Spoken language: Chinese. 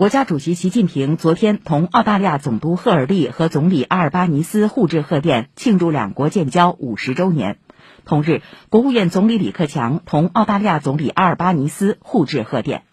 国家主席习近平昨天同澳大利亚总督赫尔利和总理阿尔巴尼斯互致贺电庆祝两国建交五十周年。同日国务院总理李克强同澳大利亚总理阿尔巴尼斯互致贺电。